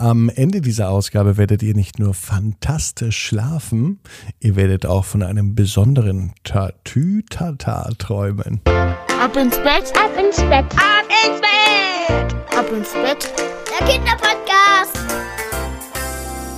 Am Ende dieser Ausgabe werdet ihr nicht nur fantastisch schlafen, ihr werdet auch von einem besonderen Tatütata träumen. Ab ins Bett, ab ins Bett, ab ins Bett, ab ins Bett. Der Kinderpodcast.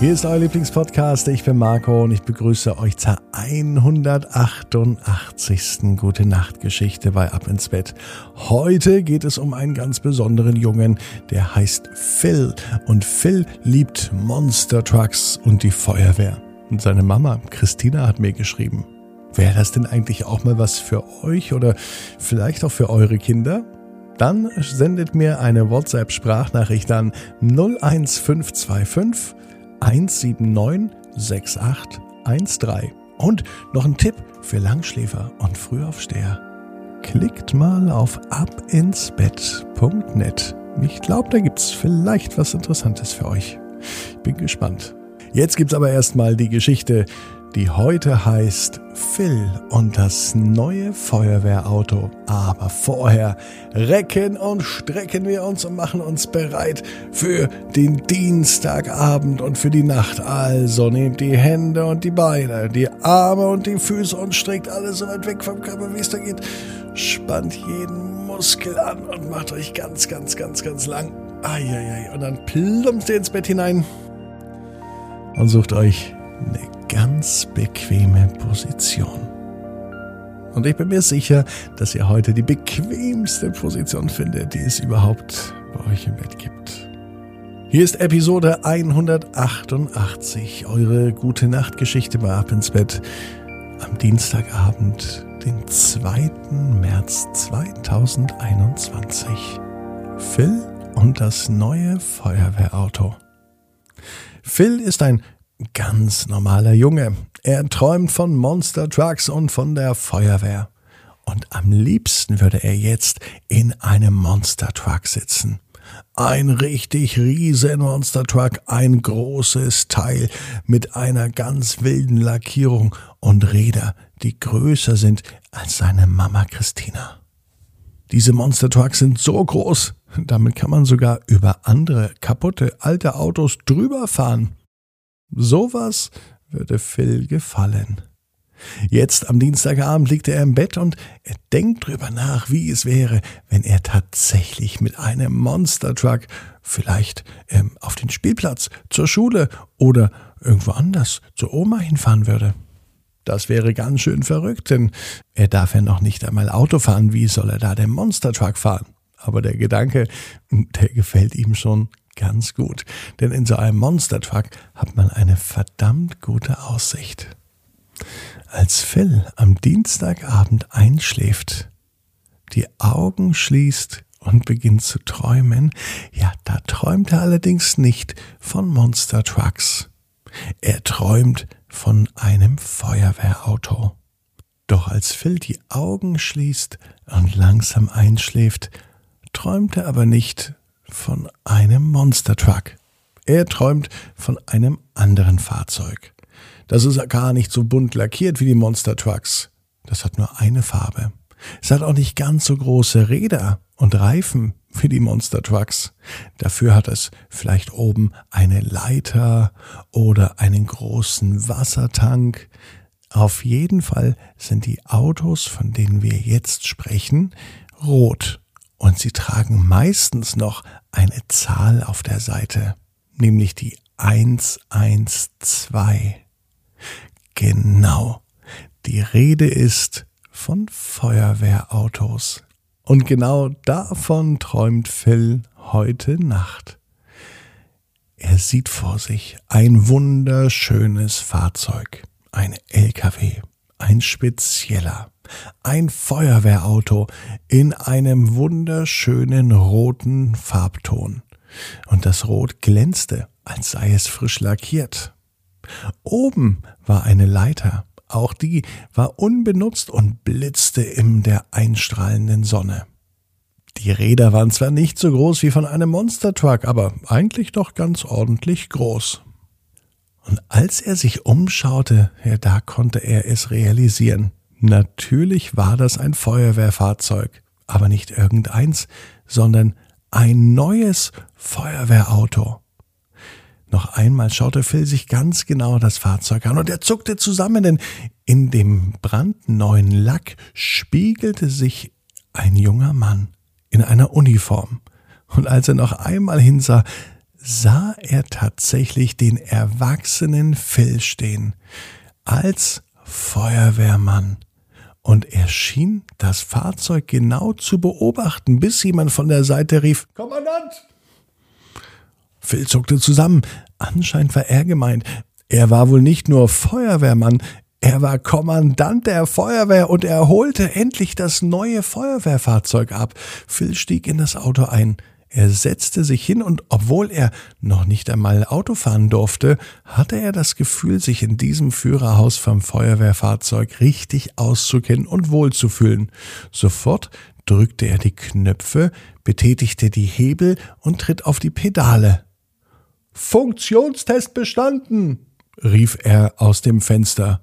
Hier ist euer Lieblingspodcast. Ich bin Marco und ich begrüße euch zur 188. Gute Nacht Geschichte bei Ab ins Bett. Heute geht es um einen ganz besonderen Jungen, der heißt Phil. Und Phil liebt Monster Trucks und die Feuerwehr. Und seine Mama, Christina, hat mir geschrieben. Wäre das denn eigentlich auch mal was für euch oder vielleicht auch für eure Kinder? Dann sendet mir eine WhatsApp-Sprachnachricht an 01525 179 6813. Und noch ein Tipp für Langschläfer und Frühaufsteher. Klickt mal auf abinsbett.net. Ich glaube, da gibt's vielleicht was Interessantes für euch. Ich bin gespannt. Jetzt gibt's aber erstmal die Geschichte die heute heißt Phil und das neue Feuerwehrauto. Aber vorher recken und strecken wir uns und machen uns bereit für den Dienstagabend und für die Nacht. Also nehmt die Hände und die Beine, die Arme und die Füße und streckt alles so weit weg vom Körper, wie es da geht. Spannt jeden Muskel an und macht euch ganz, ganz, ganz, ganz lang. Eieiei. Und dann plumpst ihr ins Bett hinein und sucht euch eine ganz bequeme Position. Und ich bin mir sicher, dass ihr heute die bequemste Position findet, die es überhaupt bei euch im Bett gibt. Hier ist Episode 188, eure gute Nachtgeschichte bei Ab ins Bett am Dienstagabend, den 2. März 2021. Phil und das neue Feuerwehrauto. Phil ist ein ganz normaler Junge. Er träumt von Monster Trucks und von der Feuerwehr. Und am liebsten würde er jetzt in einem Monster Truck sitzen. Ein richtig riesen Monster Truck, ein großes Teil mit einer ganz wilden Lackierung und Räder, die größer sind als seine Mama Christina. Diese Monster Trucks sind so groß, damit kann man sogar über andere kaputte alte Autos drüber fahren. Sowas würde Phil gefallen. Jetzt am Dienstagabend liegt er im Bett und er denkt drüber nach, wie es wäre, wenn er tatsächlich mit einem Monster Truck vielleicht ähm, auf den Spielplatz, zur Schule oder irgendwo anders zur Oma hinfahren würde. Das wäre ganz schön verrückt, denn er darf ja noch nicht einmal Auto fahren. Wie soll er da den Monster Truck fahren? Aber der Gedanke, der gefällt ihm schon ganz gut. Denn in so einem Monster Truck hat man eine verdammt gute Aussicht. Als Phil am Dienstagabend einschläft, die Augen schließt und beginnt zu träumen, ja, da träumt er allerdings nicht von Monster Trucks. Er träumt von einem Feuerwehrauto. Doch als Phil die Augen schließt und langsam einschläft, träumt er aber nicht von einem Monster Truck. Er träumt von einem anderen Fahrzeug. Das ist gar nicht so bunt lackiert wie die Monster Trucks. Das hat nur eine Farbe. Es hat auch nicht ganz so große Räder und Reifen wie die Monster Trucks. Dafür hat es vielleicht oben eine Leiter oder einen großen Wassertank. Auf jeden Fall sind die Autos, von denen wir jetzt sprechen, rot und sie tragen meistens noch eine Zahl auf der Seite, nämlich die 112. Genau. Die Rede ist von Feuerwehrautos. Und genau davon träumt Phil heute Nacht. Er sieht vor sich ein wunderschönes Fahrzeug, ein LKW, ein spezieller ein Feuerwehrauto in einem wunderschönen roten Farbton. Und das Rot glänzte, als sei es frisch lackiert. Oben war eine Leiter, auch die war unbenutzt und blitzte in der einstrahlenden Sonne. Die Räder waren zwar nicht so groß wie von einem Monster Truck, aber eigentlich doch ganz ordentlich groß. Und als er sich umschaute, ja, da konnte er es realisieren. Natürlich war das ein Feuerwehrfahrzeug, aber nicht irgendeins, sondern ein neues Feuerwehrauto. Noch einmal schaute Phil sich ganz genau das Fahrzeug an und er zuckte zusammen, denn in dem brandneuen Lack spiegelte sich ein junger Mann in einer Uniform. Und als er noch einmal hinsah, sah er tatsächlich den erwachsenen Phil stehen, als Feuerwehrmann. Und er schien das Fahrzeug genau zu beobachten, bis jemand von der Seite rief Kommandant. Phil zuckte zusammen. Anscheinend war er gemeint. Er war wohl nicht nur Feuerwehrmann, er war Kommandant der Feuerwehr und er holte endlich das neue Feuerwehrfahrzeug ab. Phil stieg in das Auto ein. Er setzte sich hin und obwohl er noch nicht einmal Auto fahren durfte, hatte er das Gefühl, sich in diesem Führerhaus vom Feuerwehrfahrzeug richtig auszukennen und wohlzufühlen. Sofort drückte er die Knöpfe, betätigte die Hebel und tritt auf die Pedale. Funktionstest bestanden, rief er aus dem Fenster.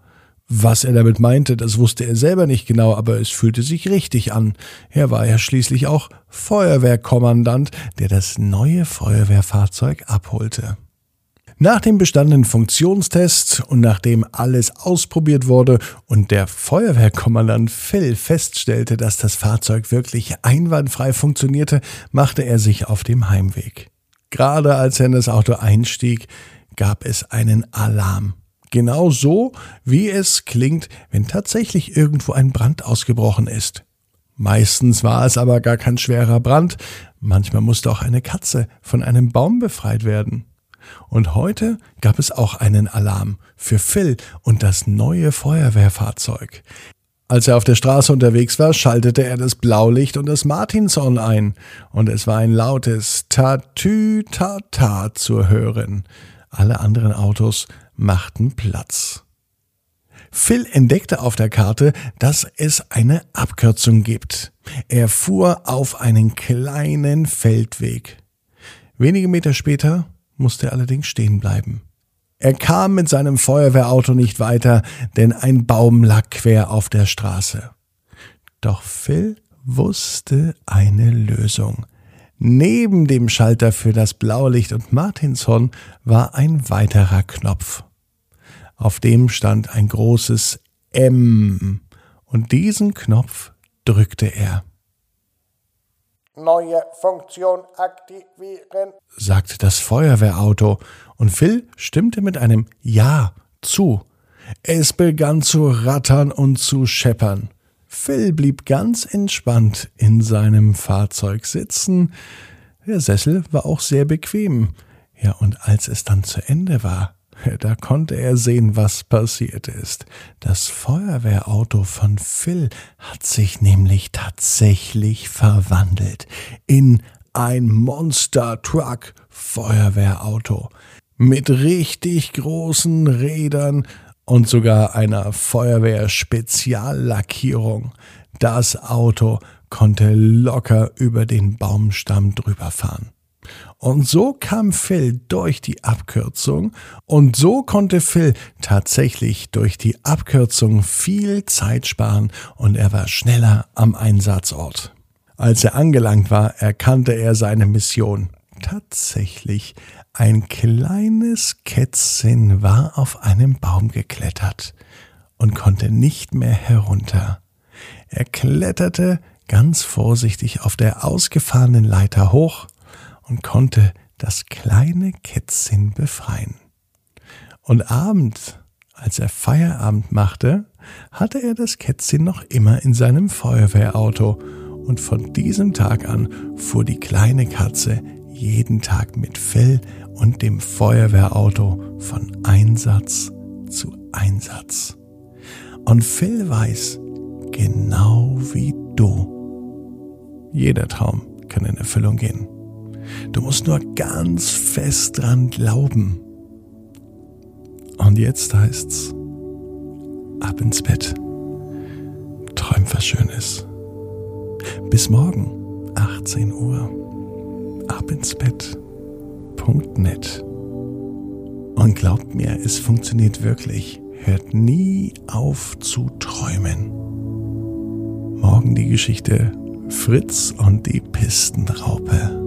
Was er damit meinte, das wusste er selber nicht genau, aber es fühlte sich richtig an. Er war ja schließlich auch Feuerwehrkommandant, der das neue Feuerwehrfahrzeug abholte. Nach dem bestandenen Funktionstest und nachdem alles ausprobiert wurde und der Feuerwehrkommandant Phil feststellte, dass das Fahrzeug wirklich einwandfrei funktionierte, machte er sich auf dem Heimweg. Gerade als er in das Auto einstieg, gab es einen Alarm. Genau so, wie es klingt, wenn tatsächlich irgendwo ein Brand ausgebrochen ist. Meistens war es aber gar kein schwerer Brand, manchmal musste auch eine Katze von einem Baum befreit werden. Und heute gab es auch einen Alarm für Phil und das neue Feuerwehrfahrzeug. Als er auf der Straße unterwegs war, schaltete er das Blaulicht und das Martinshorn ein, und es war ein lautes Tatü-Tata zu hören. Alle anderen Autos machten Platz. Phil entdeckte auf der Karte, dass es eine Abkürzung gibt. Er fuhr auf einen kleinen Feldweg. Wenige Meter später musste er allerdings stehen bleiben. Er kam mit seinem Feuerwehrauto nicht weiter, denn ein Baum lag quer auf der Straße. Doch Phil wusste eine Lösung. Neben dem Schalter für das Blaulicht und Martinshorn war ein weiterer Knopf. Auf dem stand ein großes M, und diesen Knopf drückte er. Neue Funktion aktivieren, sagte das Feuerwehrauto, und Phil stimmte mit einem Ja zu. Es begann zu rattern und zu scheppern. Phil blieb ganz entspannt in seinem Fahrzeug sitzen. Der Sessel war auch sehr bequem. Ja, und als es dann zu Ende war, da konnte er sehen, was passiert ist. Das Feuerwehrauto von Phil hat sich nämlich tatsächlich verwandelt in ein Monster Truck Feuerwehrauto mit richtig großen Rädern und sogar einer Feuerwehr-Speziallackierung. Das Auto konnte locker über den Baumstamm drüber fahren. Und so kam Phil durch die Abkürzung und so konnte Phil tatsächlich durch die Abkürzung viel Zeit sparen und er war schneller am Einsatzort. Als er angelangt war, erkannte er seine Mission. Tatsächlich, ein kleines Kätzchen war auf einem Baum geklettert und konnte nicht mehr herunter. Er kletterte ganz vorsichtig auf der ausgefahrenen Leiter hoch und konnte das kleine Kätzchen befreien. Und abends, als er Feierabend machte, hatte er das Kätzchen noch immer in seinem Feuerwehrauto und von diesem Tag an fuhr die kleine Katze jeden Tag mit Fell und dem Feuerwehrauto von Einsatz zu Einsatz. Und Phil weiß, genau wie du, jeder Traum kann in Erfüllung gehen. Du musst nur ganz fest dran glauben. Und jetzt heißt's, ab ins Bett. Träum was Schönes. Bis morgen, 18 Uhr. Ab ins Bett.net. Und glaubt mir, es funktioniert wirklich. Hört nie auf zu träumen. Morgen die Geschichte Fritz und die Pistenraupe.